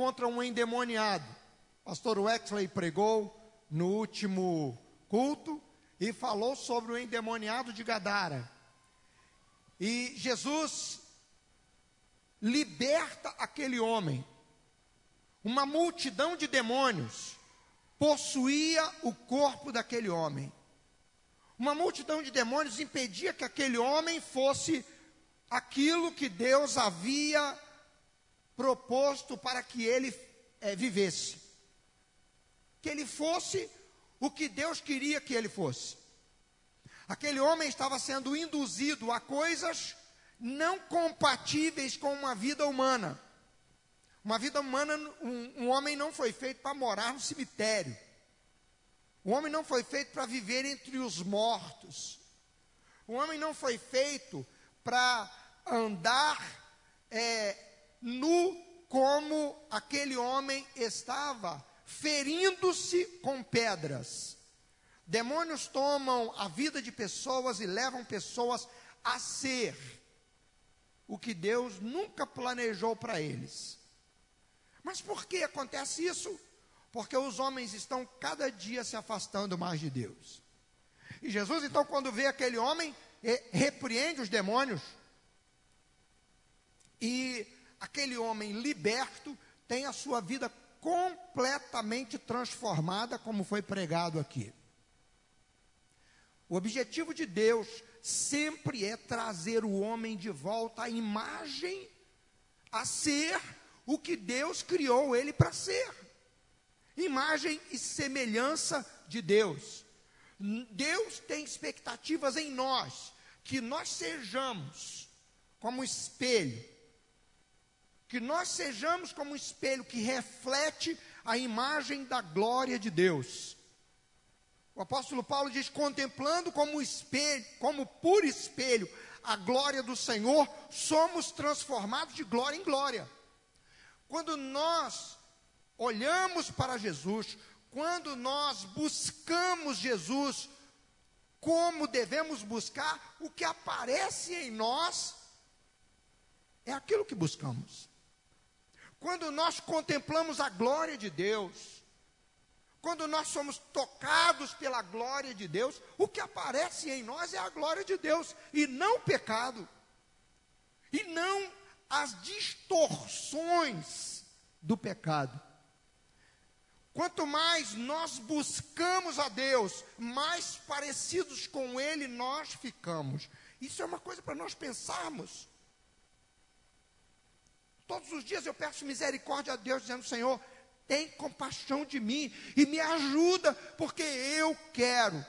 encontra um endemoniado. Pastor Wexley pregou no último culto e falou sobre o endemoniado de Gadara. E Jesus liberta aquele homem. Uma multidão de demônios possuía o corpo daquele homem. Uma multidão de demônios impedia que aquele homem fosse aquilo que Deus havia proposto para que ele é, vivesse. Que ele fosse o que Deus queria que ele fosse. Aquele homem estava sendo induzido a coisas não compatíveis com uma vida humana. Uma vida humana, um, um homem não foi feito para morar no cemitério. O homem não foi feito para viver entre os mortos. O homem não foi feito para andar é, nu como aquele homem estava ferindo-se com pedras. Demônios tomam a vida de pessoas e levam pessoas a ser o que Deus nunca planejou para eles. Mas por que acontece isso? Porque os homens estão cada dia se afastando mais de Deus. E Jesus, então, quando vê aquele homem, repreende os demônios. E aquele homem liberto tem a sua vida completamente transformada, como foi pregado aqui. O objetivo de Deus sempre é trazer o homem de volta à imagem, a ser o que Deus criou ele para ser. Imagem e semelhança de Deus. Deus tem expectativas em nós, que nós sejamos como espelho que nós sejamos como um espelho que reflete a imagem da glória de Deus. O apóstolo Paulo diz: contemplando como espelho, como por espelho, a glória do Senhor, somos transformados de glória em glória. Quando nós olhamos para Jesus, quando nós buscamos Jesus, como devemos buscar, o que aparece em nós é aquilo que buscamos. Quando nós contemplamos a glória de Deus, quando nós somos tocados pela glória de Deus, o que aparece em nós é a glória de Deus e não o pecado, e não as distorções do pecado. Quanto mais nós buscamos a Deus, mais parecidos com Ele nós ficamos. Isso é uma coisa para nós pensarmos. Todos os dias eu peço misericórdia a Deus, dizendo: Senhor, tem compaixão de mim e me ajuda, porque eu quero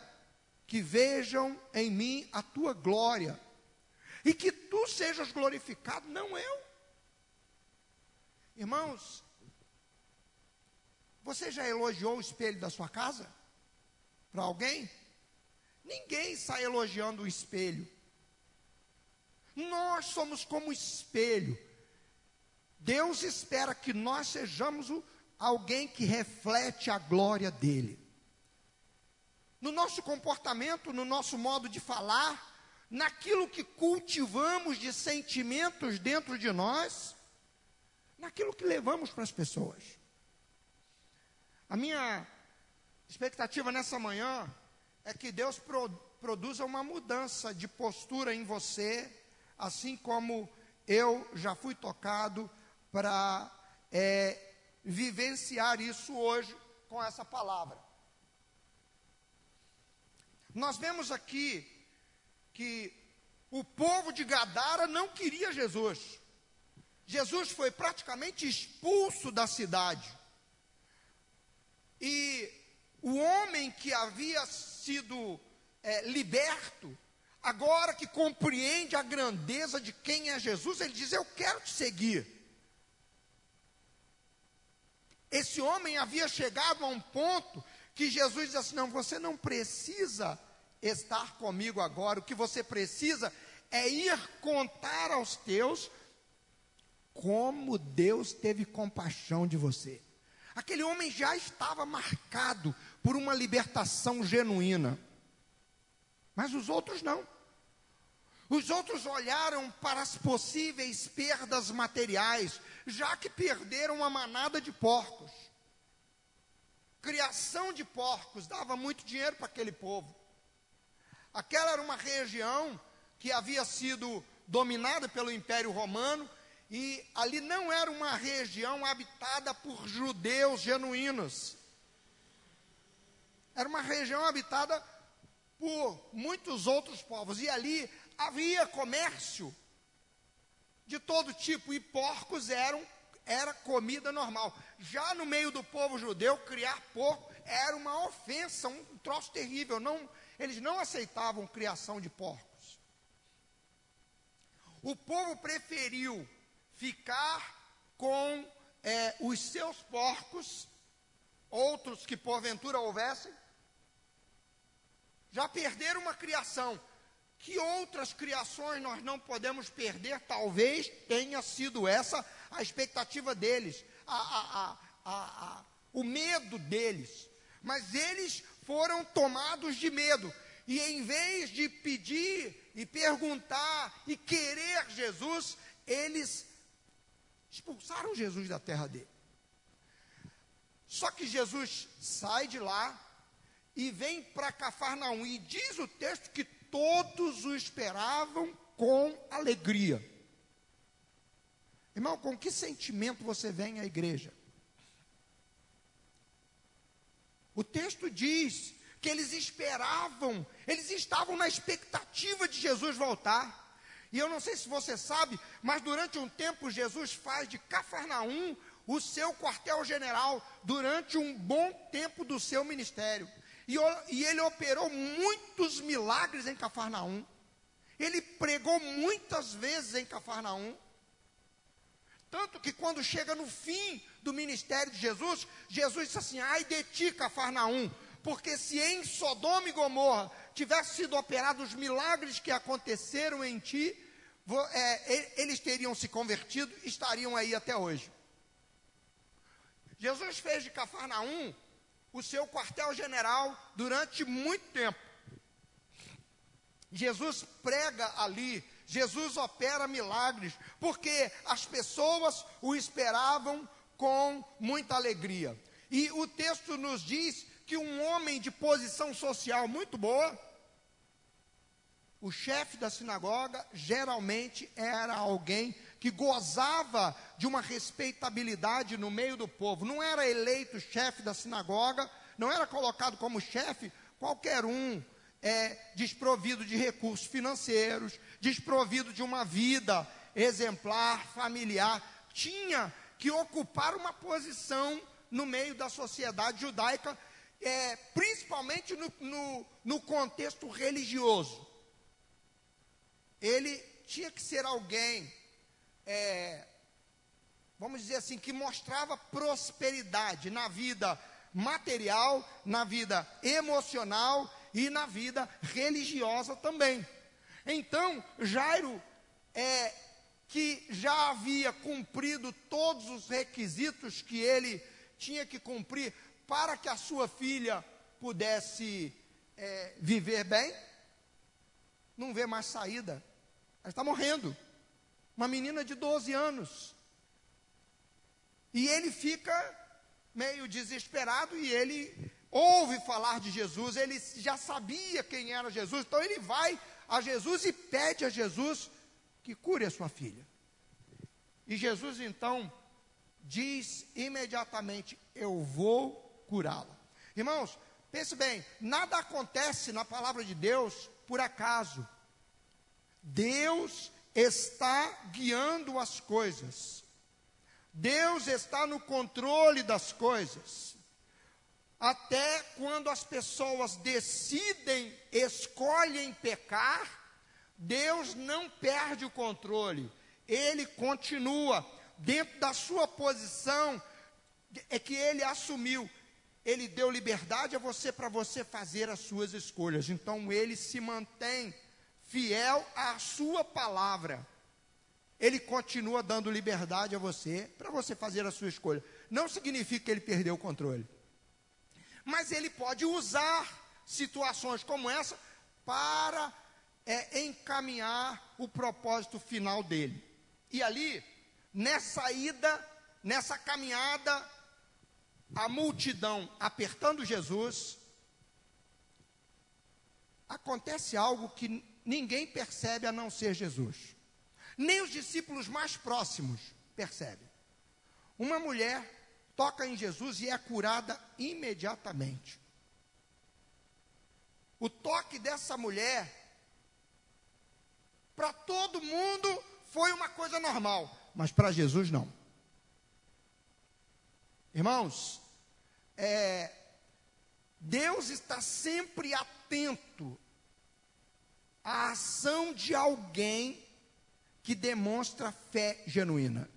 que vejam em mim a tua glória e que tu sejas glorificado, não eu. Irmãos, você já elogiou o espelho da sua casa? Para alguém? Ninguém sai elogiando o espelho. Nós somos como espelho. Deus espera que nós sejamos o, alguém que reflete a glória dele. No nosso comportamento, no nosso modo de falar, naquilo que cultivamos de sentimentos dentro de nós, naquilo que levamos para as pessoas. A minha expectativa nessa manhã é que Deus pro, produza uma mudança de postura em você, assim como eu já fui tocado para é, vivenciar isso hoje com essa palavra. Nós vemos aqui que o povo de Gadara não queria Jesus. Jesus foi praticamente expulso da cidade. E o homem que havia sido é, liberto, agora que compreende a grandeza de quem é Jesus, ele diz: Eu quero te seguir. Esse homem havia chegado a um ponto que Jesus disse assim: Não, você não precisa estar comigo agora, o que você precisa é ir contar aos teus como Deus teve compaixão de você. Aquele homem já estava marcado por uma libertação genuína, mas os outros não. Os outros olharam para as possíveis perdas materiais, já que perderam uma manada de porcos. Criação de porcos dava muito dinheiro para aquele povo. Aquela era uma região que havia sido dominada pelo Império Romano e ali não era uma região habitada por judeus genuínos. Era uma região habitada por muitos outros povos. E ali havia comércio de todo tipo, e porcos eram era comida normal. Já no meio do povo judeu, criar porco era uma ofensa, um troço terrível. Não, eles não aceitavam criação de porcos. O povo preferiu ficar com é, os seus porcos, outros que porventura houvessem, já perderam uma criação. Que outras criações nós não podemos perder? Talvez tenha sido essa a expectativa deles, a, a, a, o medo deles. Mas eles foram tomados de medo. E em vez de pedir e perguntar e querer Jesus, eles expulsaram Jesus da terra dele. Só que Jesus sai de lá e vem para Cafarnaum. E diz o texto que todos o esperavam com alegria. Irmão, com que sentimento você vem à igreja? O texto diz que eles esperavam, eles estavam na expectativa de Jesus voltar. E eu não sei se você sabe, mas durante um tempo Jesus faz de Cafarnaum o seu quartel-general durante um bom tempo do seu ministério. E, e ele operou muitos milagres em Cafarnaum. Ele pregou muitas vezes em Cafarnaum. Tanto que quando chega no fim do ministério de Jesus, Jesus disse assim: ai de ti, Cafarnaum, porque se em Sodoma e Gomorra tivessem sido operados os milagres que aconteceram em ti, é, eles teriam se convertido, estariam aí até hoje. Jesus fez de Cafarnaum o seu quartel-general durante muito tempo. Jesus prega ali, Jesus opera milagres, porque as pessoas o esperavam com muita alegria. E o texto nos diz que um homem de posição social muito boa, o chefe da sinagoga geralmente era alguém que gozava de uma respeitabilidade no meio do povo. Não era eleito chefe da sinagoga, não era colocado como chefe qualquer um é, desprovido de recursos financeiros, desprovido de uma vida exemplar, familiar. Tinha que ocupar uma posição no meio da sociedade judaica, é, principalmente no, no, no contexto religioso ele tinha que ser alguém, é, vamos dizer assim, que mostrava prosperidade na vida material, na vida emocional e na vida religiosa também. Então, Jairo, é, que já havia cumprido todos os requisitos que ele tinha que cumprir para que a sua filha pudesse é, viver bem, não vê mais saída ela está morrendo. Uma menina de 12 anos. E ele fica meio desesperado e ele ouve falar de Jesus, ele já sabia quem era Jesus, então ele vai a Jesus e pede a Jesus que cure a sua filha. E Jesus então diz imediatamente: Eu vou curá-la. Irmãos, pense bem: nada acontece na palavra de Deus por acaso. Deus está guiando as coisas. Deus está no controle das coisas. Até quando as pessoas decidem, escolhem pecar, Deus não perde o controle. Ele continua dentro da sua posição é que ele assumiu. Ele deu liberdade a você para você fazer as suas escolhas. Então ele se mantém fiel à sua palavra, ele continua dando liberdade a você para você fazer a sua escolha. Não significa que ele perdeu o controle. Mas ele pode usar situações como essa para é encaminhar o propósito final dele. E ali, nessa ida, nessa caminhada, a multidão apertando Jesus, acontece algo que ninguém percebe a não ser Jesus. Nem os discípulos mais próximos percebem. Uma mulher toca em Jesus e é curada imediatamente. O toque dessa mulher, para todo mundo, foi uma coisa normal, mas para Jesus não. Irmãos, é, Deus está sempre atento à ação de alguém que demonstra fé genuína.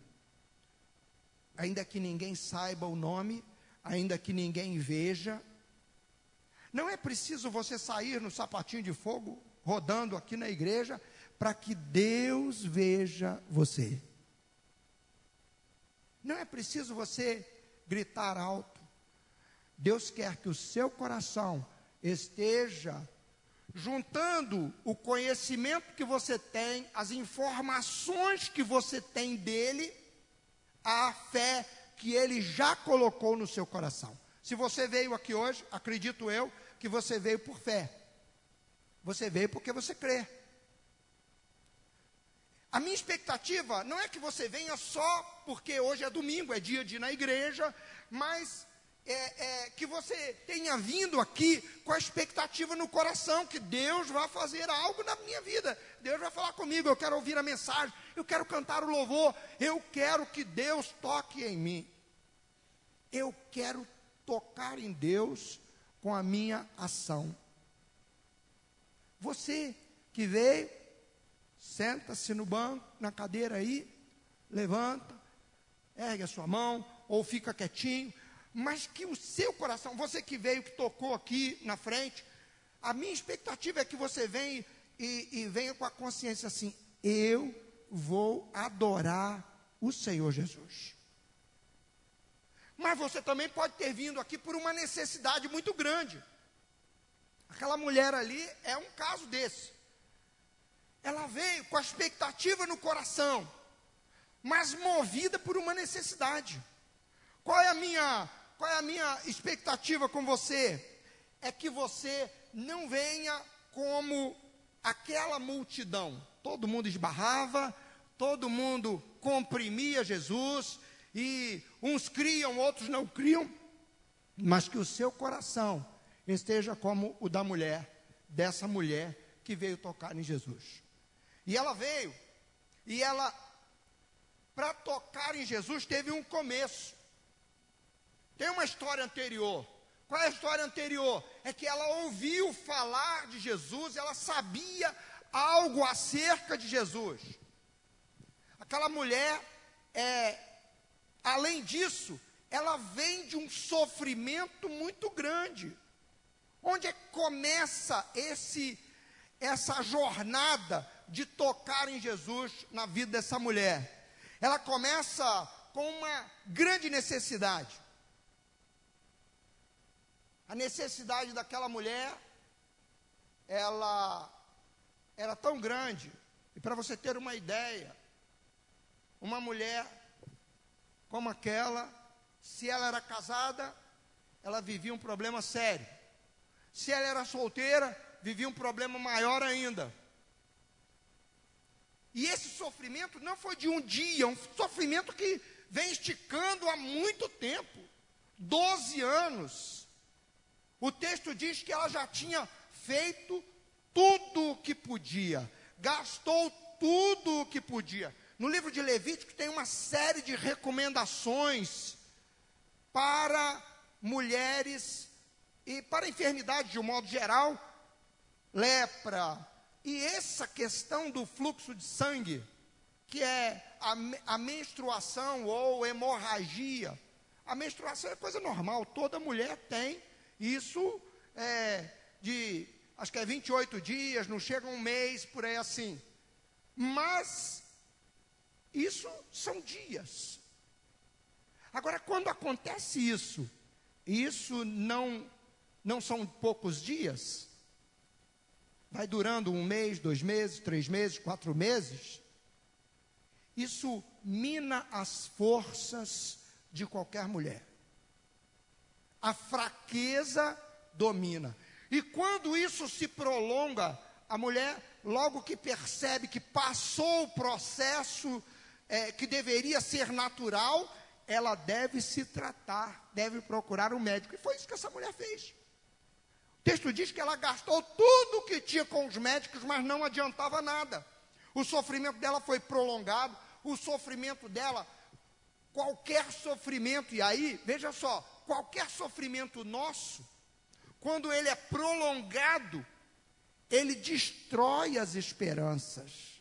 Ainda que ninguém saiba o nome, ainda que ninguém veja, não é preciso você sair no sapatinho de fogo, rodando aqui na igreja, para que Deus veja você. Não é preciso você gritar alto. Deus quer que o seu coração esteja juntando o conhecimento que você tem, as informações que você tem dele, à fé que ele já colocou no seu coração. Se você veio aqui hoje, acredito eu, que você veio por fé. Você veio porque você crê. A minha expectativa não é que você venha só porque hoje é domingo, é dia de ir na igreja, mas é, é, que você tenha vindo aqui com a expectativa no coração que Deus vai fazer algo na minha vida. Deus vai falar comigo, eu quero ouvir a mensagem, eu quero cantar o louvor, eu quero que Deus toque em mim. Eu quero tocar em Deus com a minha ação. Você que veio Senta-se no banco, na cadeira aí, levanta, ergue a sua mão, ou fica quietinho, mas que o seu coração, você que veio, que tocou aqui na frente, a minha expectativa é que você venha e, e venha com a consciência assim: eu vou adorar o Senhor Jesus. Mas você também pode ter vindo aqui por uma necessidade muito grande. Aquela mulher ali é um caso desse. Ela veio com a expectativa no coração, mas movida por uma necessidade. Qual é a minha, qual é a minha expectativa com você? É que você não venha como aquela multidão. Todo mundo esbarrava, todo mundo comprimia Jesus, e uns criam, outros não criam, mas que o seu coração esteja como o da mulher, dessa mulher que veio tocar em Jesus. E ela veio, e ela, para tocar em Jesus, teve um começo. Tem uma história anterior. Qual é a história anterior? É que ela ouviu falar de Jesus, ela sabia algo acerca de Jesus. Aquela mulher, é, além disso, ela vem de um sofrimento muito grande. Onde é que começa esse, essa jornada de tocar em Jesus na vida dessa mulher. Ela começa com uma grande necessidade. A necessidade daquela mulher, ela era tão grande, e para você ter uma ideia, uma mulher como aquela, se ela era casada, ela vivia um problema sério. Se ela era solteira, vivia um problema maior ainda. E esse sofrimento não foi de um dia, é um sofrimento que vem esticando há muito tempo doze anos. O texto diz que ela já tinha feito tudo o que podia, gastou tudo o que podia. No livro de Levítico tem uma série de recomendações para mulheres e para enfermidades de um modo geral, lepra, e essa questão do fluxo de sangue, que é a, a menstruação ou hemorragia, a menstruação é coisa normal, toda mulher tem isso é, de, acho que é 28 dias, não chega um mês, por aí assim. Mas, isso são dias. Agora, quando acontece isso, isso não, não são poucos dias, vai durando um mês, dois meses, três meses, quatro meses, isso mina as forças de qualquer mulher. A fraqueza domina. E quando isso se prolonga, a mulher, logo que percebe que passou o processo é, que deveria ser natural, ela deve se tratar, deve procurar um médico. E foi isso que essa mulher fez. O texto diz que ela gastou tudo que tinha com os médicos, mas não adiantava nada. O sofrimento dela foi prolongado, o sofrimento dela, qualquer sofrimento, e aí, veja só, qualquer sofrimento nosso, quando ele é prolongado, ele destrói as esperanças.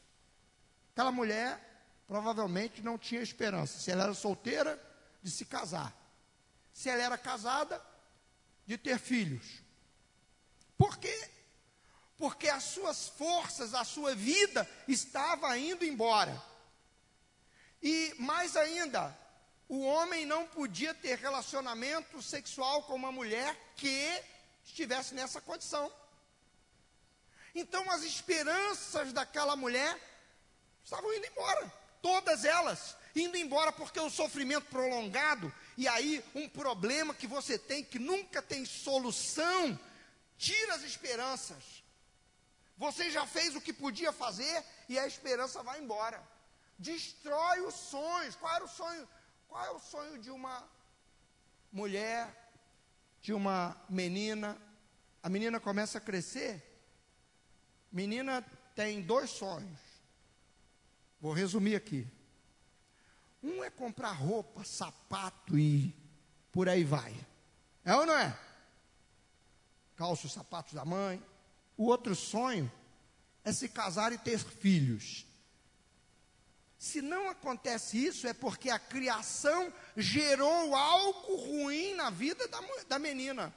Aquela mulher provavelmente não tinha esperança. Se ela era solteira, de se casar. Se ela era casada, de ter filhos. Por quê? Porque as suas forças, a sua vida estava indo embora. E mais ainda, o homem não podia ter relacionamento sexual com uma mulher que estivesse nessa condição. Então as esperanças daquela mulher estavam indo embora, todas elas indo embora porque o sofrimento prolongado e aí um problema que você tem que nunca tem solução, tira as esperanças. Você já fez o que podia fazer e a esperança vai embora destrói os sonhos. Qual era o sonho? Qual é o sonho de uma mulher, de uma menina? A menina começa a crescer. Menina tem dois sonhos. Vou resumir aqui. Um é comprar roupa, sapato e por aí vai. É ou não é? Calça os sapatos da mãe. O outro sonho é se casar e ter filhos. Se não acontece isso, é porque a criação gerou algo ruim na vida da, da menina.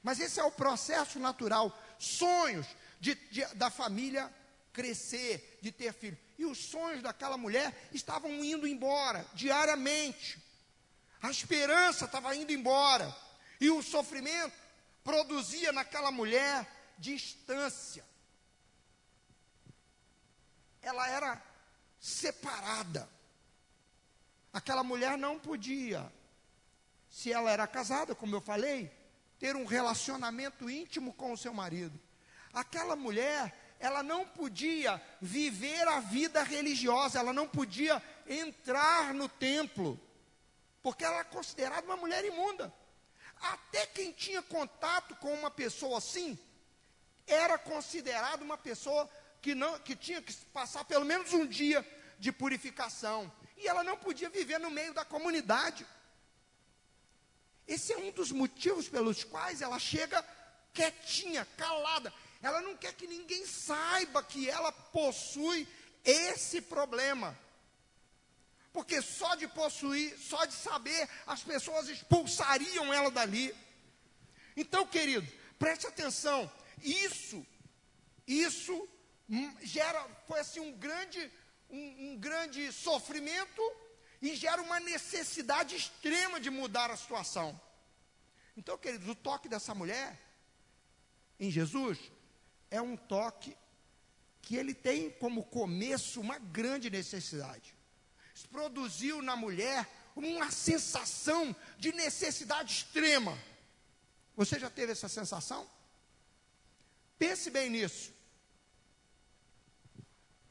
Mas esse é o processo natural. Sonhos de, de, da família crescer, de ter filho. E os sonhos daquela mulher estavam indo embora diariamente. A esperança estava indo embora. E o sofrimento produzia naquela mulher distância. Ela era separada. Aquela mulher não podia, se ela era casada, como eu falei, ter um relacionamento íntimo com o seu marido. Aquela mulher, ela não podia viver a vida religiosa, ela não podia entrar no templo, porque ela era considerada uma mulher imunda. Até quem tinha contato com uma pessoa assim, era considerado uma pessoa que, não, que tinha que passar pelo menos um dia de purificação. E ela não podia viver no meio da comunidade. Esse é um dos motivos pelos quais ela chega quietinha, calada. Ela não quer que ninguém saiba que ela possui esse problema. Porque só de possuir, só de saber, as pessoas expulsariam ela dali. Então, querido, preste atenção. Isso, isso Hum, gera, foi assim um grande, um, um grande sofrimento e gera uma necessidade extrema de mudar a situação. Então, queridos, o toque dessa mulher em Jesus é um toque que ele tem como começo uma grande necessidade. Isso produziu na mulher uma sensação de necessidade extrema. Você já teve essa sensação? Pense bem nisso.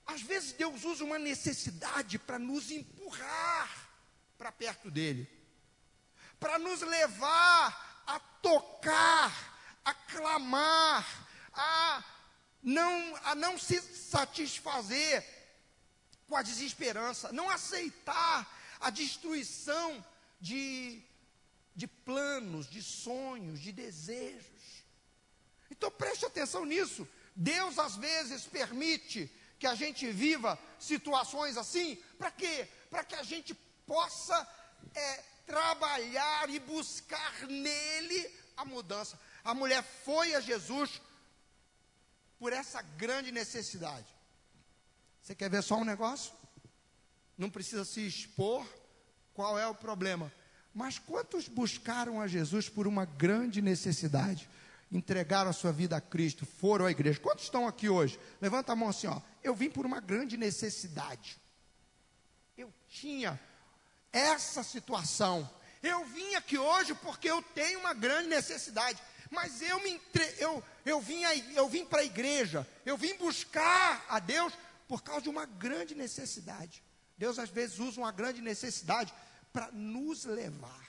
Às vezes Deus usa uma necessidade para nos empurrar para perto dele, para nos levar a tocar, a clamar, a não, a não se satisfazer com a desesperança, não aceitar a destruição de, de planos, de sonhos, de desejos. Então preste atenção nisso. Deus às vezes permite que a gente viva situações assim, para quê? Para que a gente possa é, trabalhar e buscar nele a mudança. A mulher foi a Jesus por essa grande necessidade. Você quer ver só um negócio? Não precisa se expor. Qual é o problema? Mas quantos buscaram a Jesus por uma grande necessidade? Entregaram a sua vida a Cristo, foram à igreja. Quantos estão aqui hoje? Levanta a mão assim, ó. Eu vim por uma grande necessidade. Eu tinha essa situação. Eu vim aqui hoje porque eu tenho uma grande necessidade. Mas eu me entre... eu, eu vim, eu vim para a igreja, eu vim buscar a Deus por causa de uma grande necessidade. Deus às vezes usa uma grande necessidade para nos levar.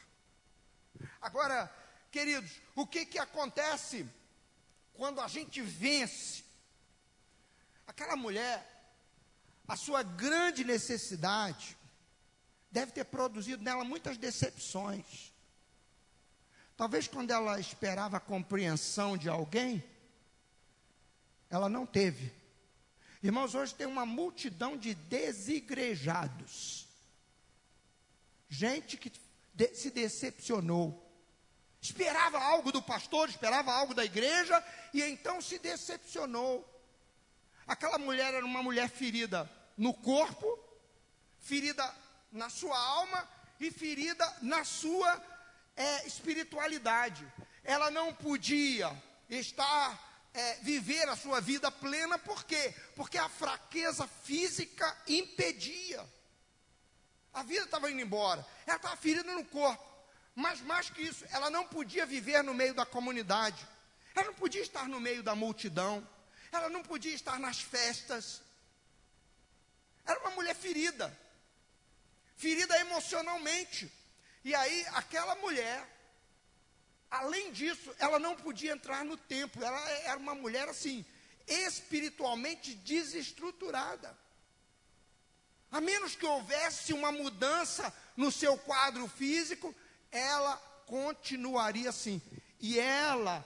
Agora, queridos, o que, que acontece quando a gente vence? Aquela mulher, a sua grande necessidade, deve ter produzido nela muitas decepções. Talvez quando ela esperava a compreensão de alguém, ela não teve. Irmãos, hoje tem uma multidão de desigrejados. Gente que se decepcionou. Esperava algo do pastor, esperava algo da igreja, e então se decepcionou. Aquela mulher era uma mulher ferida no corpo, ferida na sua alma e ferida na sua é, espiritualidade. Ela não podia estar, é, viver a sua vida plena, por quê? Porque a fraqueza física impedia. A vida estava indo embora, ela estava ferida no corpo. Mas mais que isso, ela não podia viver no meio da comunidade. Ela não podia estar no meio da multidão. Ela não podia estar nas festas. Era uma mulher ferida. Ferida emocionalmente. E aí, aquela mulher, além disso, ela não podia entrar no templo. Ela era uma mulher assim, espiritualmente desestruturada. A menos que houvesse uma mudança no seu quadro físico, ela continuaria assim. E ela,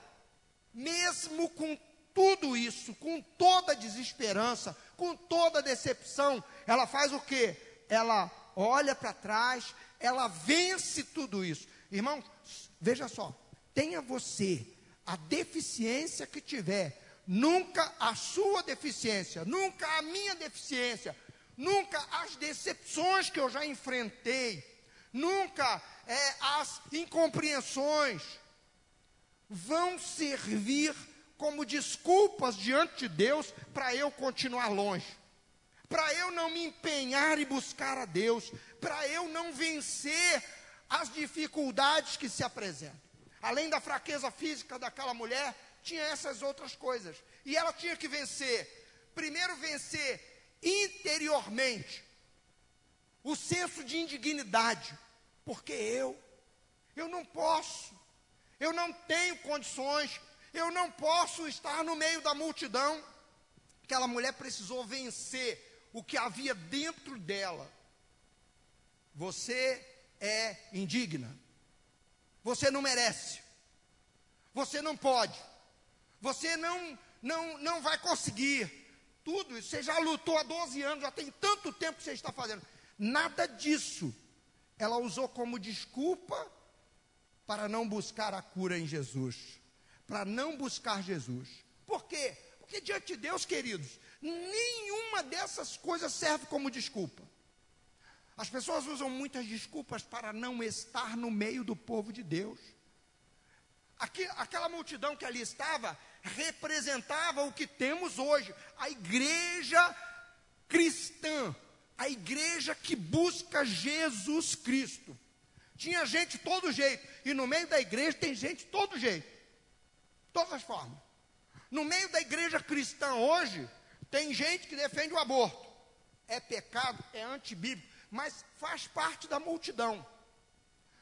mesmo com tudo isso, com toda desesperança, com toda decepção, ela faz o quê? Ela olha para trás, ela vence tudo isso. Irmão, veja só, tenha você a deficiência que tiver, nunca a sua deficiência, nunca a minha deficiência, nunca as decepções que eu já enfrentei, nunca é, as incompreensões vão servir como desculpas diante de Deus para eu continuar longe, para eu não me empenhar e buscar a Deus, para eu não vencer as dificuldades que se apresentam. Além da fraqueza física daquela mulher, tinha essas outras coisas. E ela tinha que vencer. Primeiro, vencer interiormente o senso de indignidade porque eu, eu não posso, eu não tenho condições, eu não posso estar no meio da multidão. Aquela mulher precisou vencer o que havia dentro dela. Você é indigna. Você não merece. Você não pode. Você não não não vai conseguir. Tudo isso, você já lutou há 12 anos, já tem tanto tempo que você está fazendo. Nada disso ela usou como desculpa para não buscar a cura em Jesus, para não buscar Jesus. Por quê? Porque diante de Deus, queridos, nenhuma dessas coisas serve como desculpa. As pessoas usam muitas desculpas para não estar no meio do povo de Deus. Aqui, aquela multidão que ali estava representava o que temos hoje, a igreja cristã, a igreja que busca Jesus Cristo. Tinha gente de todo jeito, e no meio da igreja tem gente de todo jeito, todas as formas. No meio da igreja cristã hoje, tem gente que defende o aborto. É pecado, é antibíblico, mas faz parte da multidão.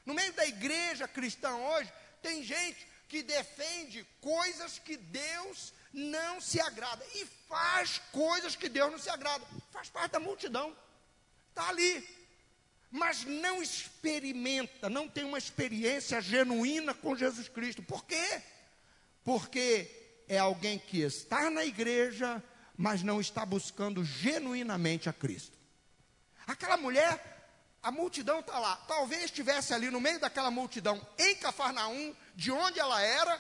No meio da igreja cristã hoje, tem gente que defende coisas que Deus não se agrada e faz coisas que Deus não se agrada. Faz parte da multidão. Está ali. Mas não experimenta, não tem uma experiência genuína com Jesus Cristo. Por quê? Porque é alguém que está na igreja, mas não está buscando genuinamente a Cristo. Aquela mulher, a multidão está lá. Talvez estivesse ali no meio daquela multidão, em Cafarnaum, de onde ela era.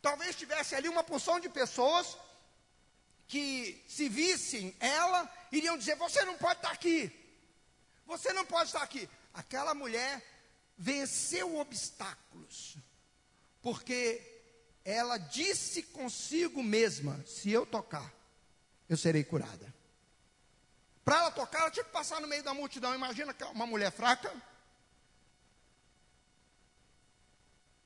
Talvez estivesse ali uma porção de pessoas que, se vissem ela, iriam dizer: Você não pode estar aqui. Você não pode estar aqui. Aquela mulher venceu obstáculos, porque ela disse consigo mesma: se eu tocar, eu serei curada. Para ela tocar, ela tinha que passar no meio da multidão. Imagina que uma mulher fraca.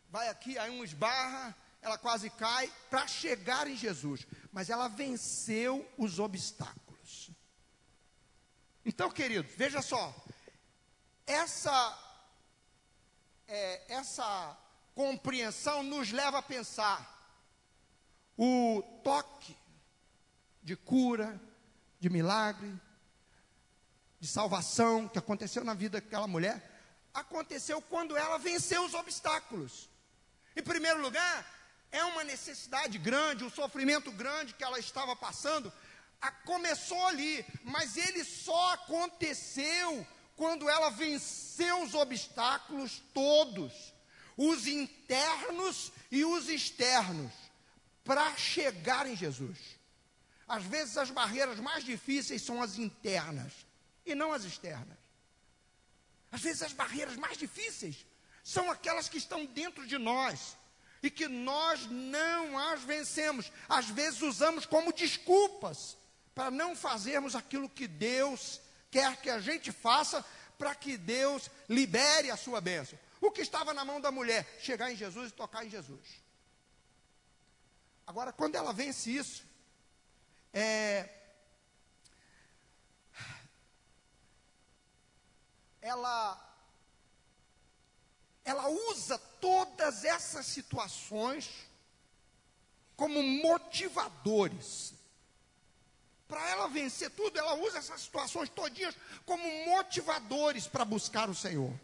Vai aqui, aí um esbarra, ela quase cai para chegar em Jesus. Mas ela venceu os obstáculos. Então, querido, veja só. Essa, é, essa compreensão nos leva a pensar. O toque de cura, de milagre, de salvação que aconteceu na vida daquela mulher, aconteceu quando ela venceu os obstáculos. Em primeiro lugar, é uma necessidade grande, um sofrimento grande que ela estava passando, começou ali, mas ele só aconteceu quando ela venceu os obstáculos todos, os internos e os externos, para chegar em Jesus. Às vezes as barreiras mais difíceis são as internas e não as externas. Às vezes as barreiras mais difíceis são aquelas que estão dentro de nós e que nós não as vencemos. Às vezes usamos como desculpas para não fazermos aquilo que Deus quer que a gente faça, para que Deus libere a sua bênção. O que estava na mão da mulher? Chegar em Jesus e tocar em Jesus. Agora, quando ela vence isso, é, ela ela usa todas essas situações como motivadores. Para ela vencer tudo, ela usa essas situações todinhas como motivadores para buscar o Senhor.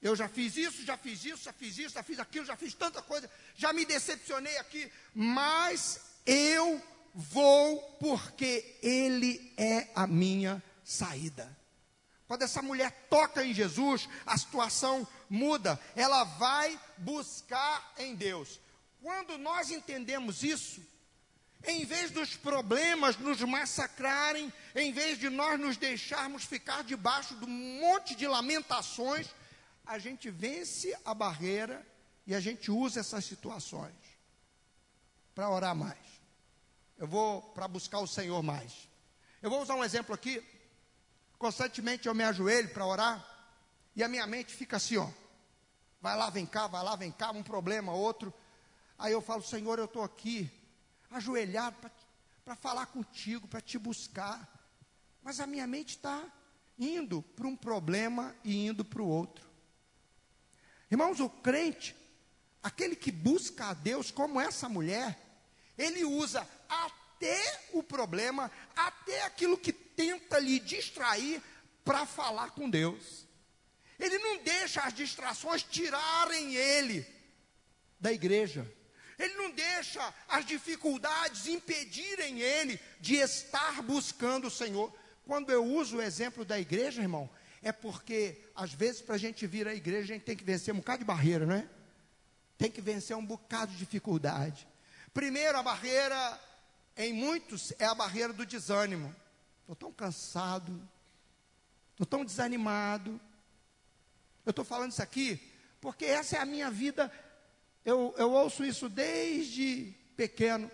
Eu já fiz isso, já fiz isso, já fiz isso, já fiz aquilo, já fiz tanta coisa, já me decepcionei aqui, mas eu vou porque Ele é a minha saída. Quando essa mulher toca em Jesus, a situação muda. Ela vai buscar em Deus. Quando nós entendemos isso, em vez dos problemas nos massacrarem, em vez de nós nos deixarmos ficar debaixo de um monte de lamentações, a gente vence a barreira e a gente usa essas situações para orar mais. Eu vou para buscar o Senhor mais. Eu vou usar um exemplo aqui Constantemente eu me ajoelho para orar e a minha mente fica assim, ó. Vai lá, vem cá, vai lá, vem cá, um problema, outro. Aí eu falo, Senhor, eu estou aqui, ajoelhado para falar contigo, para te buscar. Mas a minha mente está indo para um problema e indo para o outro. Irmãos, o crente, aquele que busca a Deus como essa mulher, ele usa até o problema, até aquilo que tenta lhe distrair para falar com Deus. Ele não deixa as distrações tirarem ele da igreja. Ele não deixa as dificuldades impedirem ele de estar buscando o Senhor. Quando eu uso o exemplo da igreja, irmão, é porque às vezes para a gente vir à igreja a gente tem que vencer um bocado de barreira, não é? Tem que vencer um bocado de dificuldade. Primeiro, a barreira, em muitos, é a barreira do desânimo. Estou tão cansado, estou tão desanimado. Eu estou falando isso aqui porque essa é a minha vida. Eu, eu ouço isso desde pequeno.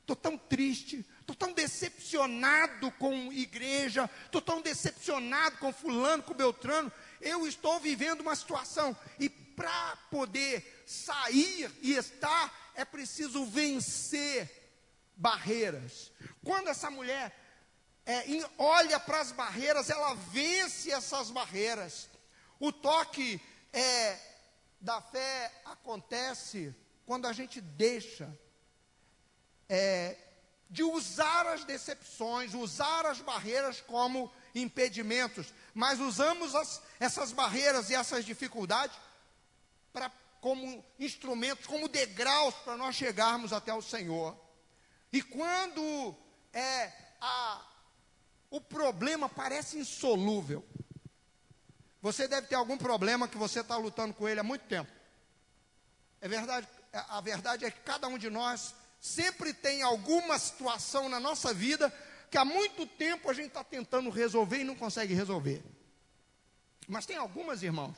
Estou tão triste, estou tão decepcionado com igreja, estou tão decepcionado com fulano, com Beltrano. Eu estou vivendo uma situação e para poder sair e estar é preciso vencer barreiras. Quando essa mulher é, olha para as barreiras, ela vence essas barreiras. O toque é, da fé acontece quando a gente deixa é, de usar as decepções, usar as barreiras como impedimentos, mas usamos as, essas barreiras e essas dificuldades como instrumentos, como degraus para nós chegarmos até o Senhor. E quando é, a, o problema parece insolúvel. Você deve ter algum problema que você está lutando com ele há muito tempo. É verdade, a verdade é que cada um de nós sempre tem alguma situação na nossa vida que há muito tempo a gente está tentando resolver e não consegue resolver. Mas tem algumas, irmãos,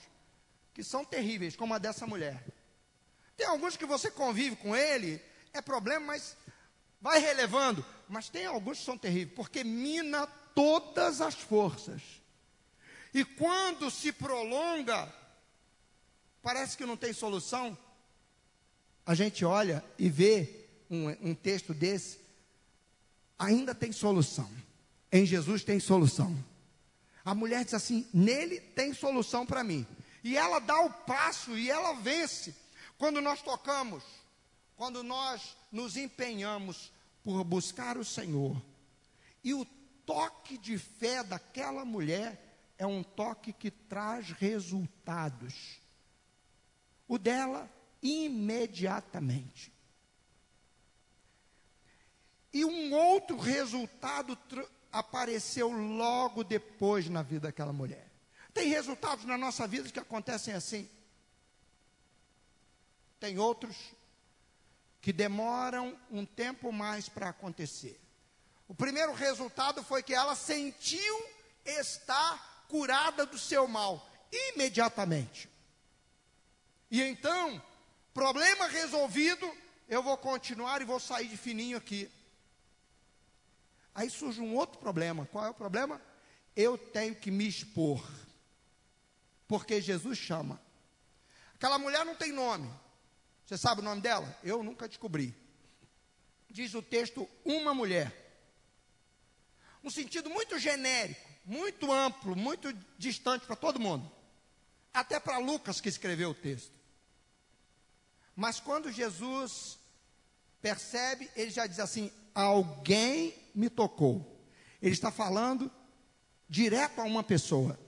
que são terríveis, como a dessa mulher. Tem alguns que você convive com ele, é problema, mas vai relevando. Mas tem alguns que são terríveis, porque mina todas as forças. E quando se prolonga, parece que não tem solução. A gente olha e vê um, um texto desse, ainda tem solução. Em Jesus tem solução. A mulher diz assim: nele tem solução para mim. E ela dá o passo e ela vence. Quando nós tocamos, quando nós nos empenhamos por buscar o Senhor, e o toque de fé daquela mulher é um toque que traz resultados. O dela, imediatamente. E um outro resultado apareceu logo depois na vida daquela mulher. Tem resultados na nossa vida que acontecem assim. Tem outros que demoram um tempo mais para acontecer. O primeiro resultado foi que ela sentiu estar curada do seu mal imediatamente. E então, problema resolvido, eu vou continuar e vou sair de fininho aqui. Aí surge um outro problema. Qual é o problema? Eu tenho que me expor. Porque Jesus chama. Aquela mulher não tem nome. Você sabe o nome dela? Eu nunca descobri. Diz o texto, uma mulher. Um sentido muito genérico, muito amplo, muito distante para todo mundo. Até para Lucas que escreveu o texto. Mas quando Jesus percebe, ele já diz assim: alguém me tocou. Ele está falando direto a uma pessoa.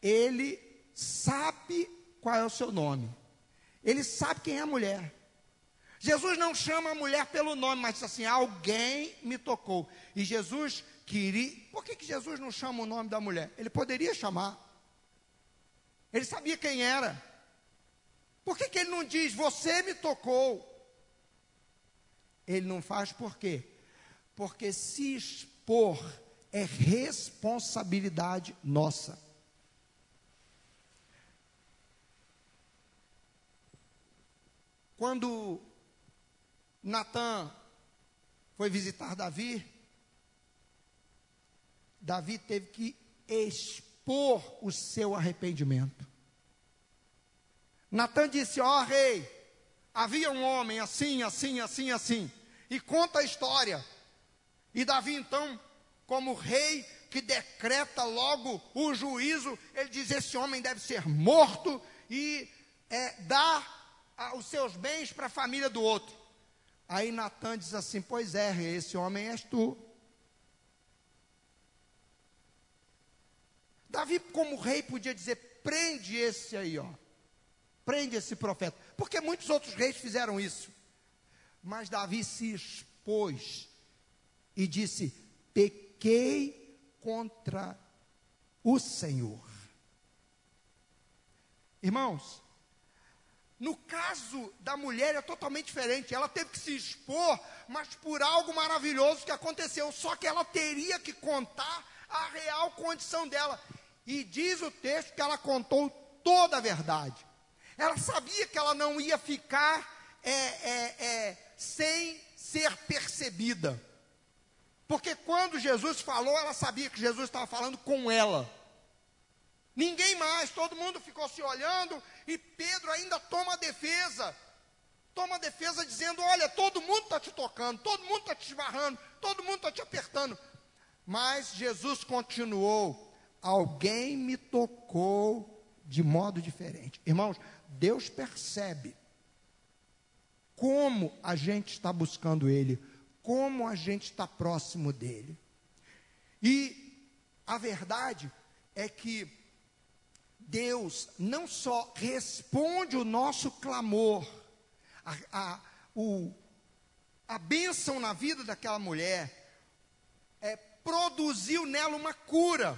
Ele sabe qual é o seu nome. Ele sabe quem é a mulher. Jesus não chama a mulher pelo nome, mas diz assim: alguém me tocou. E Jesus queria. Por que, que Jesus não chama o nome da mulher? Ele poderia chamar. Ele sabia quem era. Por que, que ele não diz, você me tocou? Ele não faz por quê? Porque se expor é responsabilidade nossa. Quando Natan foi visitar Davi, Davi teve que expor o seu arrependimento. Natan disse: Ó oh, rei, havia um homem assim, assim, assim, assim, e conta a história. E Davi, então, como rei que decreta logo o juízo, ele diz: Esse homem deve ser morto e é, dá os seus bens para a família do outro. Aí Natan diz assim: Pois é, esse homem és tu. Davi, como rei, podia dizer: prende esse aí, ó. Prende esse profeta. Porque muitos outros reis fizeram isso. Mas Davi se expôs e disse: Pequei contra o Senhor. Irmãos, no caso da mulher é totalmente diferente. Ela teve que se expor, mas por algo maravilhoso que aconteceu. Só que ela teria que contar a real condição dela. E diz o texto que ela contou toda a verdade. Ela sabia que ela não ia ficar é, é, é, sem ser percebida. Porque quando Jesus falou, ela sabia que Jesus estava falando com ela. Ninguém mais, todo mundo ficou se olhando e Pedro ainda toma a defesa. Toma a defesa dizendo: Olha, todo mundo está te tocando, todo mundo está te esbarrando, todo mundo está te apertando. Mas Jesus continuou: Alguém me tocou de modo diferente. Irmãos, Deus percebe como a gente está buscando Ele, como a gente está próximo dEle. E a verdade é que Deus não só responde o nosso clamor, a, a, o, a bênção na vida daquela mulher, é, produziu nela uma cura,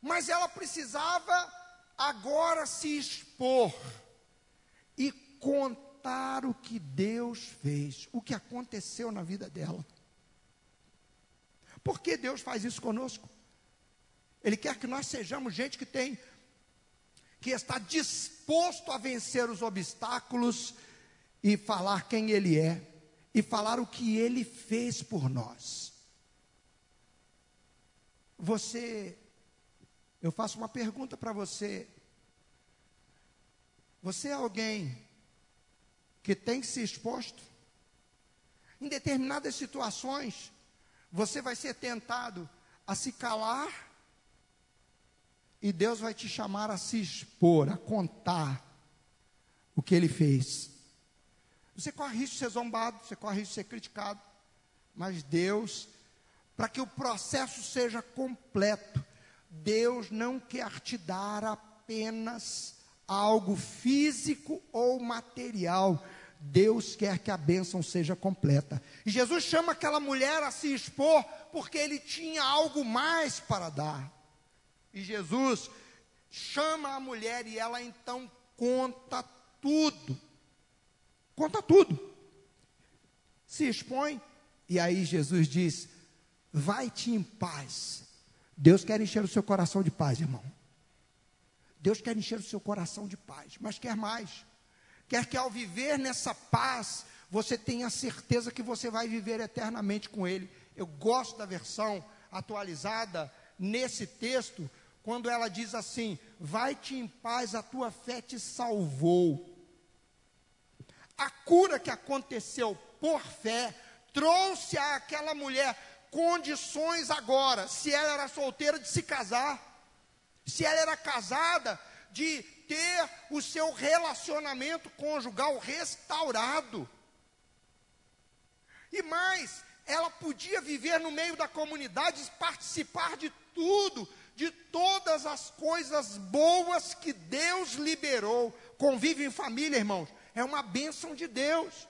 mas ela precisava agora se expor e contar o que Deus fez, o que aconteceu na vida dela. Por que Deus faz isso conosco? Ele quer que nós sejamos gente que tem que está disposto a vencer os obstáculos e falar quem Ele é, e falar o que Ele fez por nós. Você, eu faço uma pergunta para você. Você é alguém que tem se exposto? Em determinadas situações, você vai ser tentado a se calar e Deus vai te chamar a se expor, a contar o que ele fez. Você corre risco de ser zombado, você corre risco de ser criticado, mas Deus, para que o processo seja completo, Deus não quer te dar apenas algo físico ou material. Deus quer que a bênção seja completa. E Jesus chama aquela mulher a se expor porque ele tinha algo mais para dar. E Jesus chama a mulher e ela então conta tudo. Conta tudo. Se expõe. E aí Jesus diz: Vai-te em paz. Deus quer encher o seu coração de paz, irmão. Deus quer encher o seu coração de paz, mas quer mais. Quer que ao viver nessa paz, você tenha certeza que você vai viver eternamente com Ele. Eu gosto da versão atualizada nesse texto, quando ela diz assim: Vai-te em paz, a tua fé te salvou. A cura que aconteceu por fé trouxe àquela mulher condições agora, se ela era solteira, de se casar, se ela era casada, de ter o seu relacionamento conjugal restaurado. E mais, ela podia viver no meio da comunidade, participar de tudo, de todas as coisas boas que Deus liberou. Convívio em família, irmãos, é uma bênção de Deus.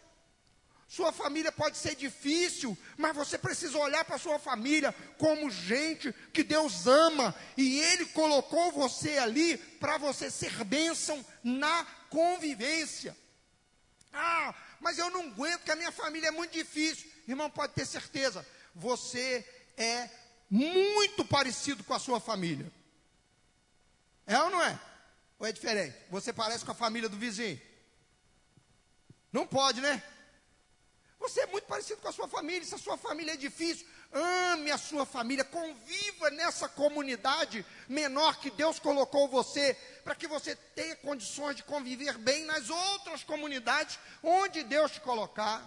Sua família pode ser difícil, mas você precisa olhar para sua família como gente que Deus ama e Ele colocou você ali para você ser bênção na convivência. Ah, mas eu não aguento que a minha família é muito difícil. Irmão, pode ter certeza, você é muito parecido com a sua família. É ou não é? Ou é diferente? Você parece com a família do vizinho? Não pode, né? Você é muito parecido com a sua família. Se a sua família é difícil, ame a sua família, conviva nessa comunidade menor que Deus colocou você, para que você tenha condições de conviver bem nas outras comunidades onde Deus te colocar.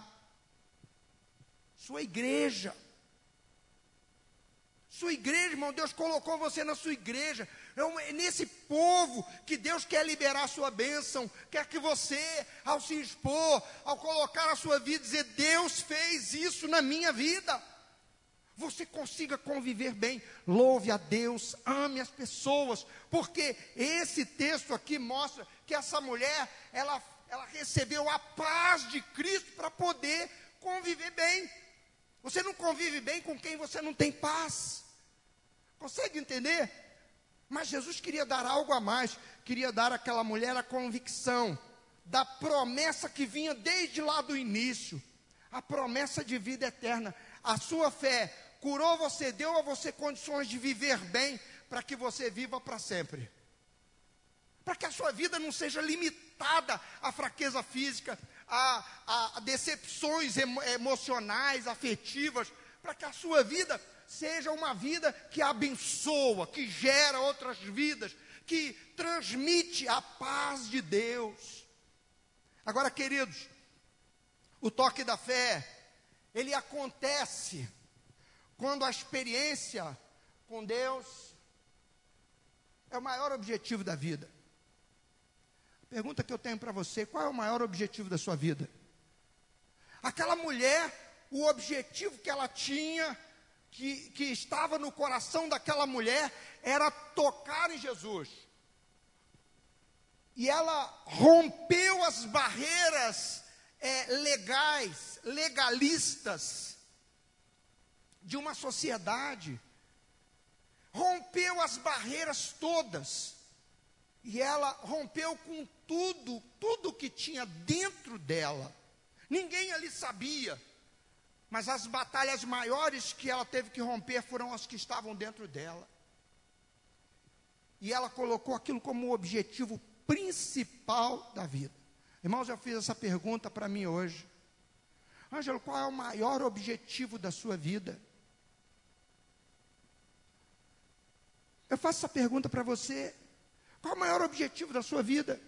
Sua igreja. Sua igreja, irmão, Deus colocou você na sua igreja. É nesse povo que Deus quer liberar a sua bênção. Quer que você, ao se expor, ao colocar a sua vida, dizer: Deus fez isso na minha vida. Você consiga conviver bem, louve a Deus, ame as pessoas, porque esse texto aqui mostra que essa mulher, ela, ela recebeu a paz de Cristo para poder conviver bem. Você não convive bem com quem você não tem paz. Consegue entender? Mas Jesus queria dar algo a mais, queria dar àquela mulher a convicção da promessa que vinha desde lá do início, a promessa de vida eterna. A sua fé curou você, deu a você condições de viver bem, para que você viva para sempre. Para que a sua vida não seja limitada à fraqueza física, a, a decepções emo, emocionais, afetivas, para que a sua vida seja uma vida que abençoa, que gera outras vidas, que transmite a paz de Deus. Agora, queridos, o toque da fé, ele acontece quando a experiência com Deus é o maior objetivo da vida. Pergunta que eu tenho para você: qual é o maior objetivo da sua vida? Aquela mulher, o objetivo que ela tinha, que, que estava no coração daquela mulher, era tocar em Jesus. E ela rompeu as barreiras é, legais, legalistas de uma sociedade. Rompeu as barreiras todas. E ela rompeu com tudo, tudo que tinha dentro dela. Ninguém ali sabia. Mas as batalhas maiores que ela teve que romper foram as que estavam dentro dela. e ela colocou aquilo como o objetivo principal da vida. Irmãos, eu fiz essa pergunta para mim hoje. Ângelo, qual é o maior objetivo da sua vida? Eu faço essa pergunta para você. Qual é o maior objetivo da sua vida?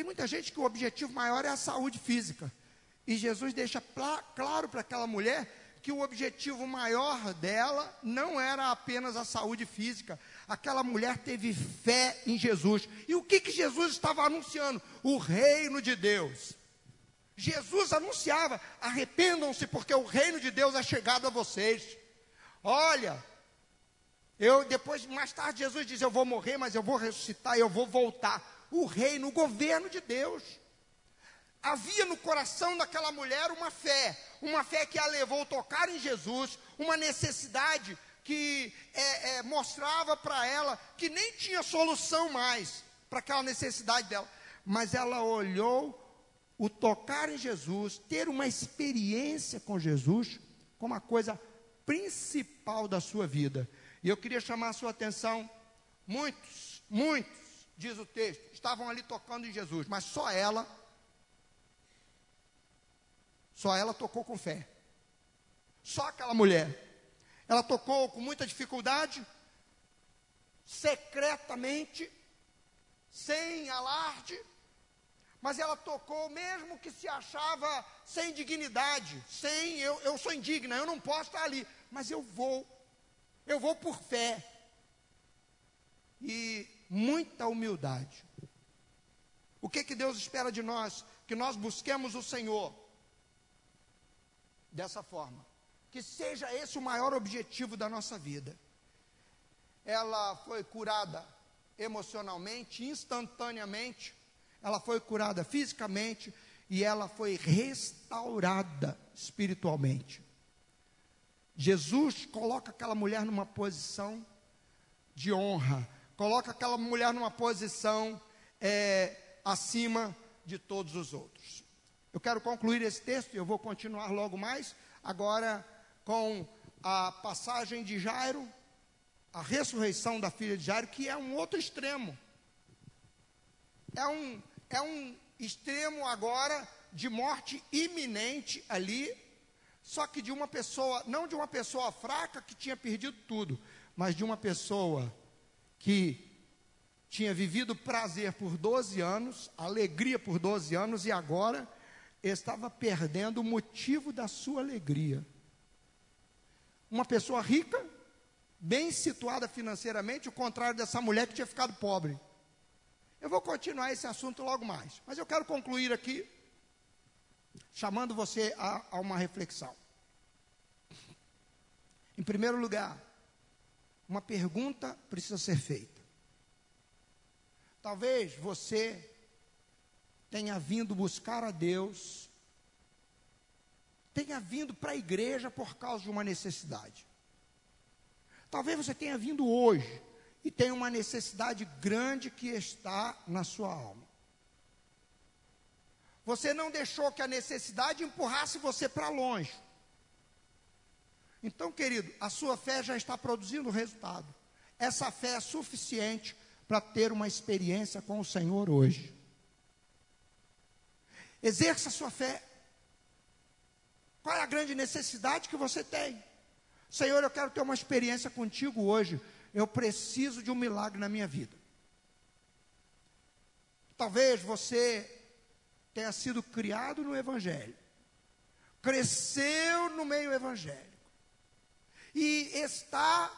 Tem muita gente que o objetivo maior é a saúde física. E Jesus deixa claro para aquela mulher que o objetivo maior dela não era apenas a saúde física. Aquela mulher teve fé em Jesus. E o que, que Jesus estava anunciando? O reino de Deus. Jesus anunciava: arrependam-se, porque o reino de Deus é chegado a vocês. Olha, eu depois, mais tarde, Jesus diz: Eu vou morrer, mas eu vou ressuscitar, eu vou voltar. O reino, o governo de Deus. Havia no coração daquela mulher uma fé, uma fé que a levou a tocar em Jesus, uma necessidade que é, é, mostrava para ela que nem tinha solução mais para aquela necessidade dela, mas ela olhou o tocar em Jesus, ter uma experiência com Jesus, como a coisa principal da sua vida. E eu queria chamar a sua atenção. Muitos, muitos, diz o texto, estavam ali tocando em Jesus, mas só ela, só ela tocou com fé. Só aquela mulher. Ela tocou com muita dificuldade, secretamente, sem alarde, mas ela tocou mesmo que se achava sem dignidade, sem eu, eu sou indigna, eu não posso estar ali mas eu vou. Eu vou por fé. E muita humildade. O que, que Deus espera de nós? Que nós busquemos o Senhor dessa forma. Que seja esse o maior objetivo da nossa vida. Ela foi curada emocionalmente, instantaneamente. Ela foi curada fisicamente e ela foi restaurada espiritualmente. Jesus coloca aquela mulher numa posição de honra, coloca aquela mulher numa posição é, acima de todos os outros. Eu quero concluir esse texto e eu vou continuar logo mais, agora com a passagem de Jairo, a ressurreição da filha de Jairo, que é um outro extremo. É um, é um extremo agora de morte iminente ali, só que de uma pessoa, não de uma pessoa fraca que tinha perdido tudo, mas de uma pessoa que tinha vivido prazer por 12 anos, alegria por 12 anos e agora estava perdendo o motivo da sua alegria. Uma pessoa rica, bem situada financeiramente, o contrário dessa mulher que tinha ficado pobre. Eu vou continuar esse assunto logo mais, mas eu quero concluir aqui chamando você a, a uma reflexão. Em primeiro lugar, uma pergunta precisa ser feita. Talvez você tenha vindo buscar a Deus, tenha vindo para a igreja por causa de uma necessidade. Talvez você tenha vindo hoje e tenha uma necessidade grande que está na sua alma. Você não deixou que a necessidade empurrasse você para longe. Então, querido, a sua fé já está produzindo resultado. Essa fé é suficiente para ter uma experiência com o Senhor hoje. Exerça a sua fé. Qual é a grande necessidade que você tem? Senhor, eu quero ter uma experiência contigo hoje. Eu preciso de um milagre na minha vida. Talvez você tenha sido criado no Evangelho, cresceu no meio evangélico e está,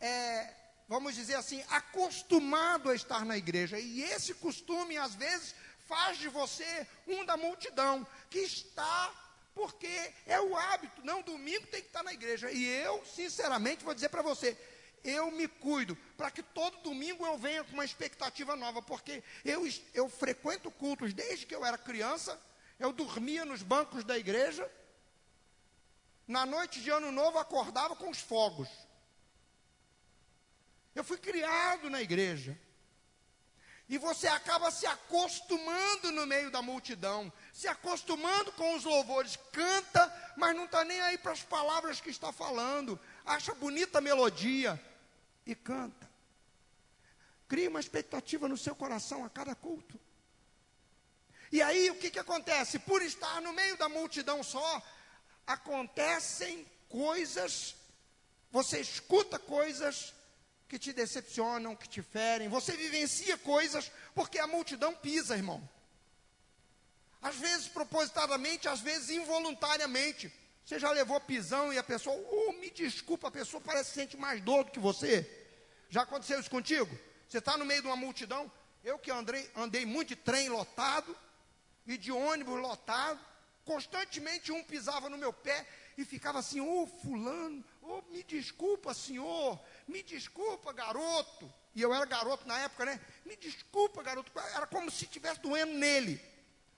é, vamos dizer assim, acostumado a estar na igreja. E esse costume, às vezes, faz de você um da multidão que está porque é o hábito. Não, domingo tem que estar na igreja. E eu, sinceramente, vou dizer para você, eu me cuido para que todo domingo eu venha com uma expectativa nova, porque eu, eu frequento cultos desde que eu era criança, eu dormia nos bancos da igreja, na noite de ano novo acordava com os fogos. Eu fui criado na igreja. E você acaba se acostumando no meio da multidão, se acostumando com os louvores, canta, mas não está nem aí para as palavras que está falando. acha bonita a melodia e canta. Cria uma expectativa no seu coração a cada culto. E aí o que, que acontece? Por estar no meio da multidão só, acontecem coisas, você escuta coisas que te decepcionam, que te ferem, você vivencia coisas porque a multidão pisa, irmão. Às vezes propositadamente, às vezes involuntariamente. Você já levou pisão e a pessoa, oh, me desculpa, a pessoa parece que sente mais dor do que você. Já aconteceu isso contigo? Você está no meio de uma multidão, eu que andei, andei muito de trem lotado e de ônibus lotado, constantemente um pisava no meu pé e ficava assim, ô oh, fulano, oh, me desculpa senhor, me desculpa garoto. E eu era garoto na época, né? Me desculpa garoto, era como se estivesse doendo nele,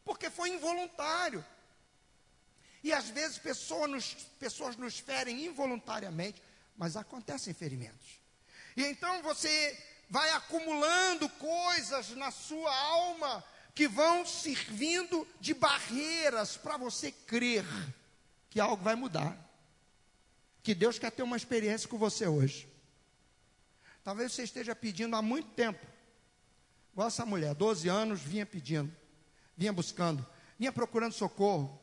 porque foi involuntário. E às vezes pessoas nos, pessoas nos ferem involuntariamente, mas acontecem ferimentos. E então você vai acumulando coisas na sua alma que vão servindo de barreiras para você crer que algo vai mudar. Que Deus quer ter uma experiência com você hoje. Talvez você esteja pedindo há muito tempo. Igual essa mulher, 12 anos, vinha pedindo, vinha buscando, vinha procurando socorro,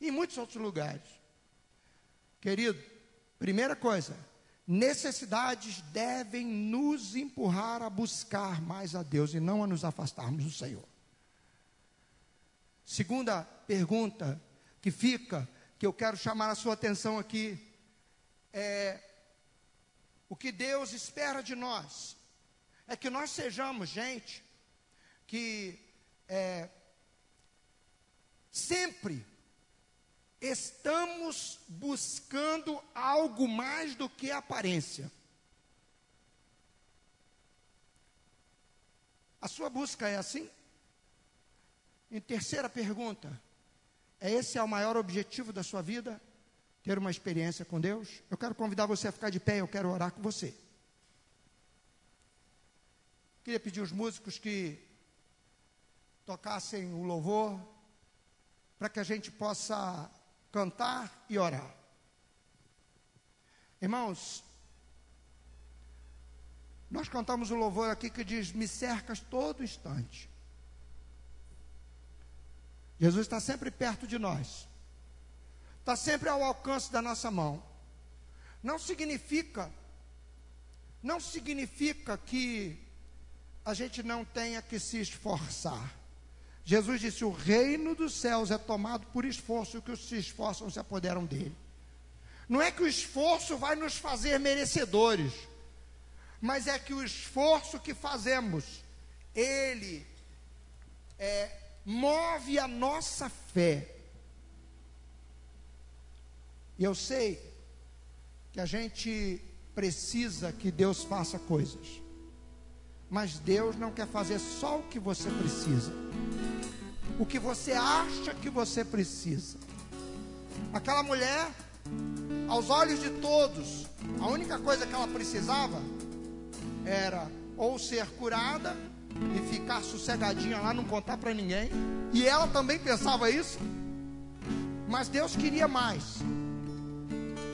em muitos outros lugares. Querido, primeira coisa, necessidades devem nos empurrar a buscar mais a Deus e não a nos afastarmos do Senhor. Segunda pergunta que fica, que eu quero chamar a sua atenção aqui, é o que Deus espera de nós é que nós sejamos gente que é, sempre estamos buscando algo mais do que aparência. A sua busca é assim? Em terceira pergunta, é esse é o maior objetivo da sua vida? Ter uma experiência com Deus? Eu quero convidar você a ficar de pé, eu quero orar com você. Queria pedir os músicos que tocassem o louvor, para que a gente possa cantar e orar. Irmãos, nós cantamos o louvor aqui que diz: Me cercas todo instante. Jesus está sempre perto de nós, está sempre ao alcance da nossa mão. Não significa, não significa que a gente não tenha que se esforçar. Jesus disse: O reino dos céus é tomado por esforço, e que os se esforçam se apoderam dele. Não é que o esforço vai nos fazer merecedores, mas é que o esforço que fazemos, ele é, move a nossa fé. E eu sei que a gente precisa que Deus faça coisas, mas Deus não quer fazer só o que você precisa o que você acha que você precisa. Aquela mulher, aos olhos de todos, a única coisa que ela precisava era ou ser curada e ficar sossegadinha lá, não contar para ninguém. E ela também pensava isso. Mas Deus queria mais.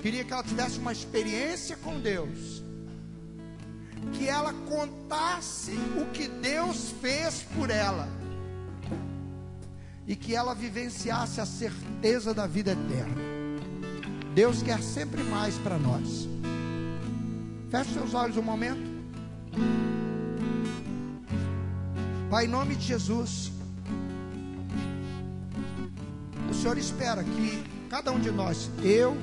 Queria que ela tivesse uma experiência com Deus. Que ela contasse o que Deus fez por ela e que ela vivenciasse a certeza da vida eterna. Deus quer sempre mais para nós. Feche seus olhos um momento. Pai, em nome de Jesus, o Senhor espera que cada um de nós, eu,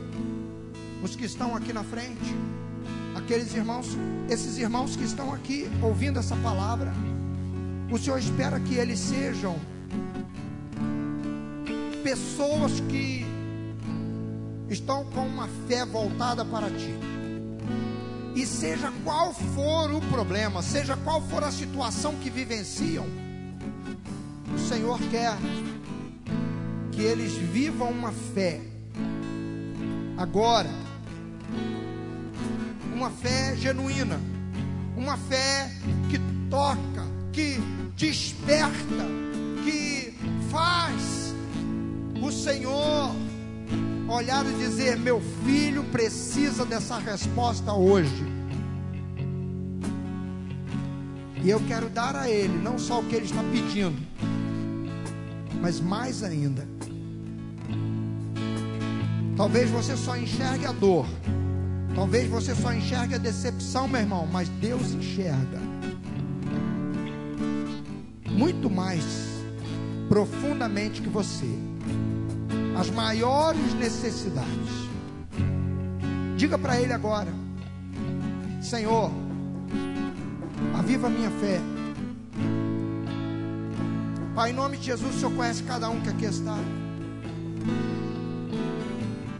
os que estão aqui na frente, aqueles irmãos, esses irmãos que estão aqui ouvindo essa palavra, o Senhor espera que eles sejam pessoas que estão com uma fé voltada para ti. E seja qual for o problema, seja qual for a situação que vivenciam, o Senhor quer que eles vivam uma fé. Agora, uma fé genuína, uma fé que toca, que desperta, que faz o Senhor olhar e dizer: Meu filho precisa dessa resposta hoje. E eu quero dar a ele não só o que ele está pedindo, mas mais ainda. Talvez você só enxergue a dor, talvez você só enxergue a decepção, meu irmão, mas Deus enxerga muito mais profundamente que você as maiores necessidades. Diga para Ele agora: Senhor, aviva a minha fé. Pai, em nome de Jesus, o Senhor conhece cada um que aqui está.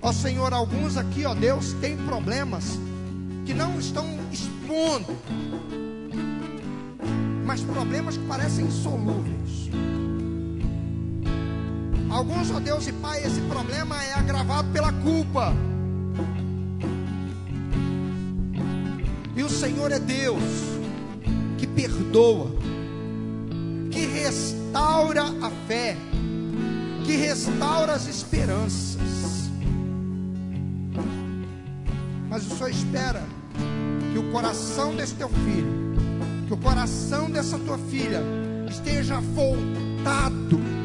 Ó Senhor, alguns aqui, ó Deus, têm problemas que não estão expondo, mas problemas que parecem insolúveis. Alguns, ó Deus e Pai, esse problema é agravado pela culpa. E o Senhor é Deus que perdoa, que restaura a fé, que restaura as esperanças. Mas o Senhor espera que o coração desse teu filho, que o coração dessa tua filha esteja voltado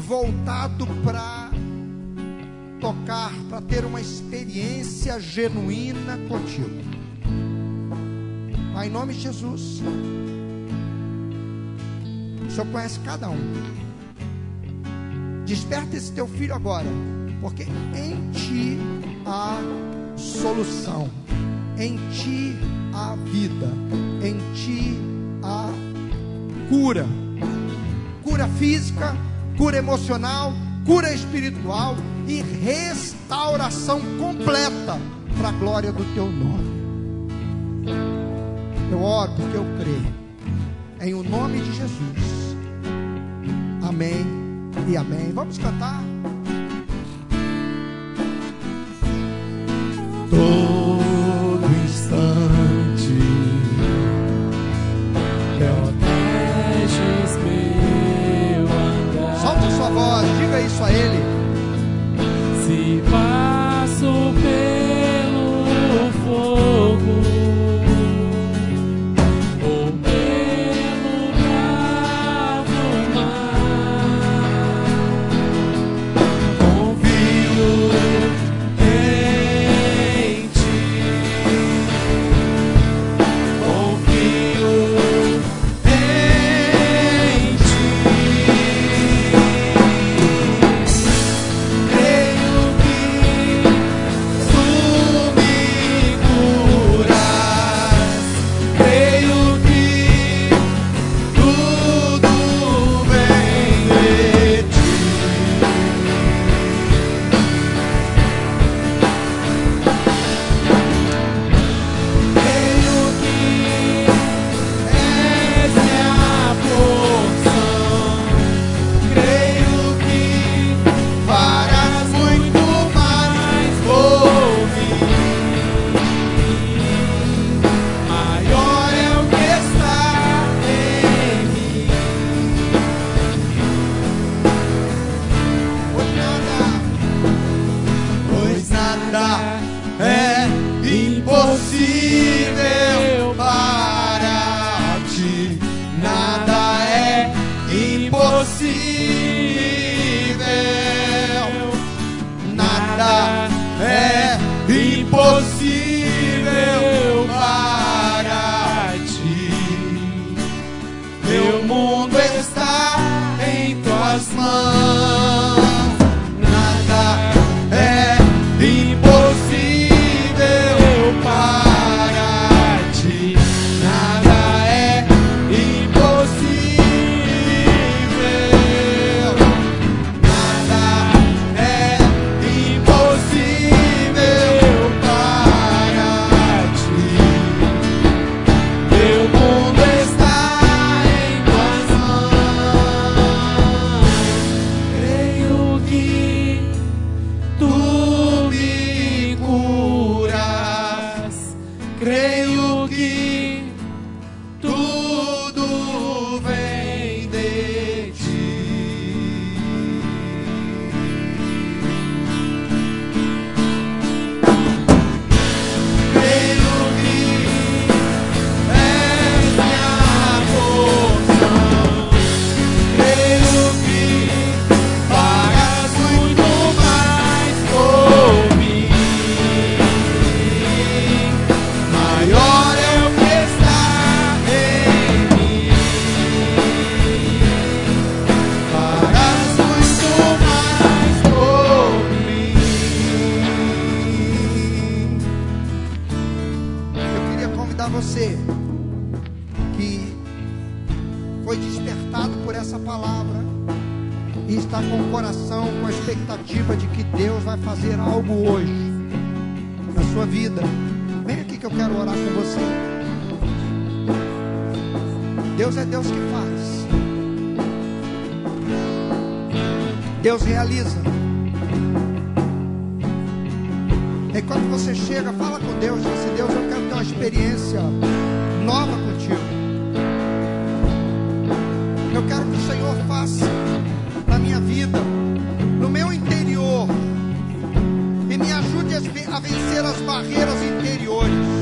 voltado para tocar, para ter uma experiência genuína contigo. Pai, em nome de Jesus. O Senhor conhece cada um. Desperta esse teu filho agora, porque em ti há solução, em ti há vida, em ti há cura, cura física cura emocional, cura espiritual e restauração completa para a glória do teu nome. Eu oro porque eu creio. Em o nome de Jesus. Amém e amém. Vamos cantar. Deus que faz. Deus realiza. E quando você chega, fala com Deus, diz assim, Deus, eu quero ter uma experiência nova contigo. Eu quero que o Senhor faça na minha vida, no meu interior, e me ajude a vencer as barreiras interiores.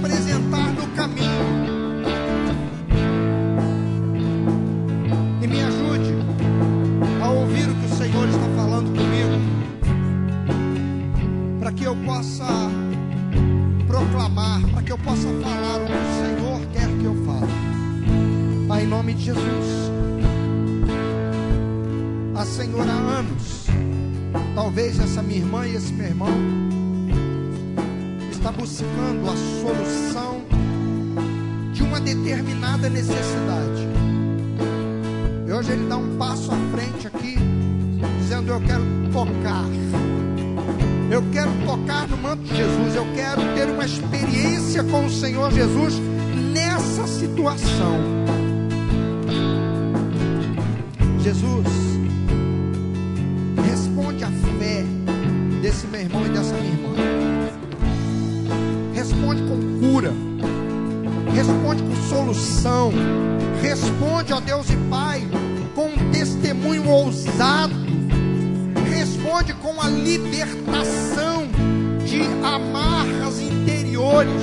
Apresentar no caminho. E me ajude a ouvir o que o Senhor está falando comigo, para que eu possa proclamar, para que eu possa falar o que o Senhor quer que eu fale. Pai, em nome de Jesus. A Senhor há anos, talvez essa minha irmã e esse meu irmão está buscando a solução de uma determinada necessidade. E hoje ele dá um passo à frente aqui, dizendo: Eu quero tocar. Eu quero tocar no manto de Jesus. Eu quero ter uma experiência com o Senhor Jesus nessa situação. Jesus, solução. Responde, ó Deus e Pai, com um testemunho ousado. Responde com a libertação de amarras interiores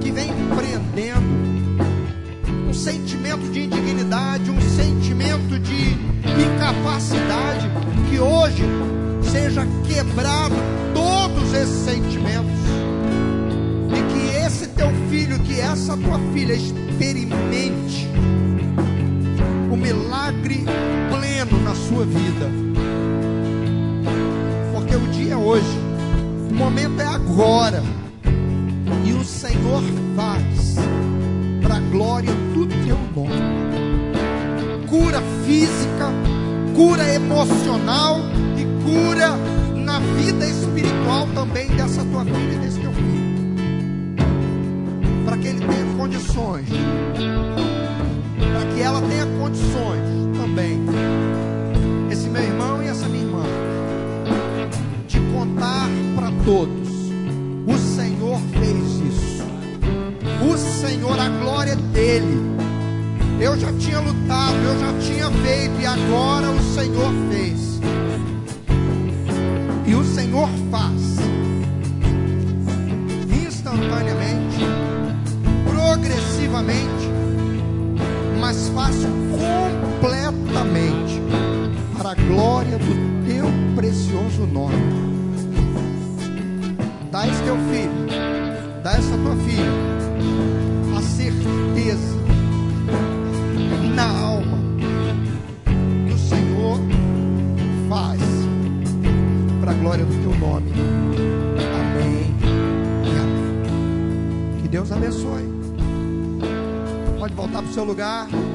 que vem prendendo um sentimento de indignidade, um sentimento de incapacidade, que hoje seja quebrado todos esses sentimentos teu filho, que essa tua filha experimente o milagre pleno na sua vida. Porque o dia é hoje, o momento é agora. E o Senhor faz para a glória do teu nome. Cura física, cura emocional e cura na vida espiritual também dessa tua filha Para que ele tenha condições, para que ela tenha condições também, esse meu irmão e essa minha irmã, de contar para todos: o Senhor fez isso, o Senhor, a glória dele. Eu já tinha lutado, eu já tinha feito, e agora o Senhor fez. E o Senhor faz. Instantaneamente, progressivamente, mas faz completamente para a glória do teu precioso nome. Dá esse teu filho, dá essa tua filha a certeza na alma que o Senhor faz para a glória do teu nome. Amém e amém. Que Deus abençoe. Pode voltar para o seu lugar.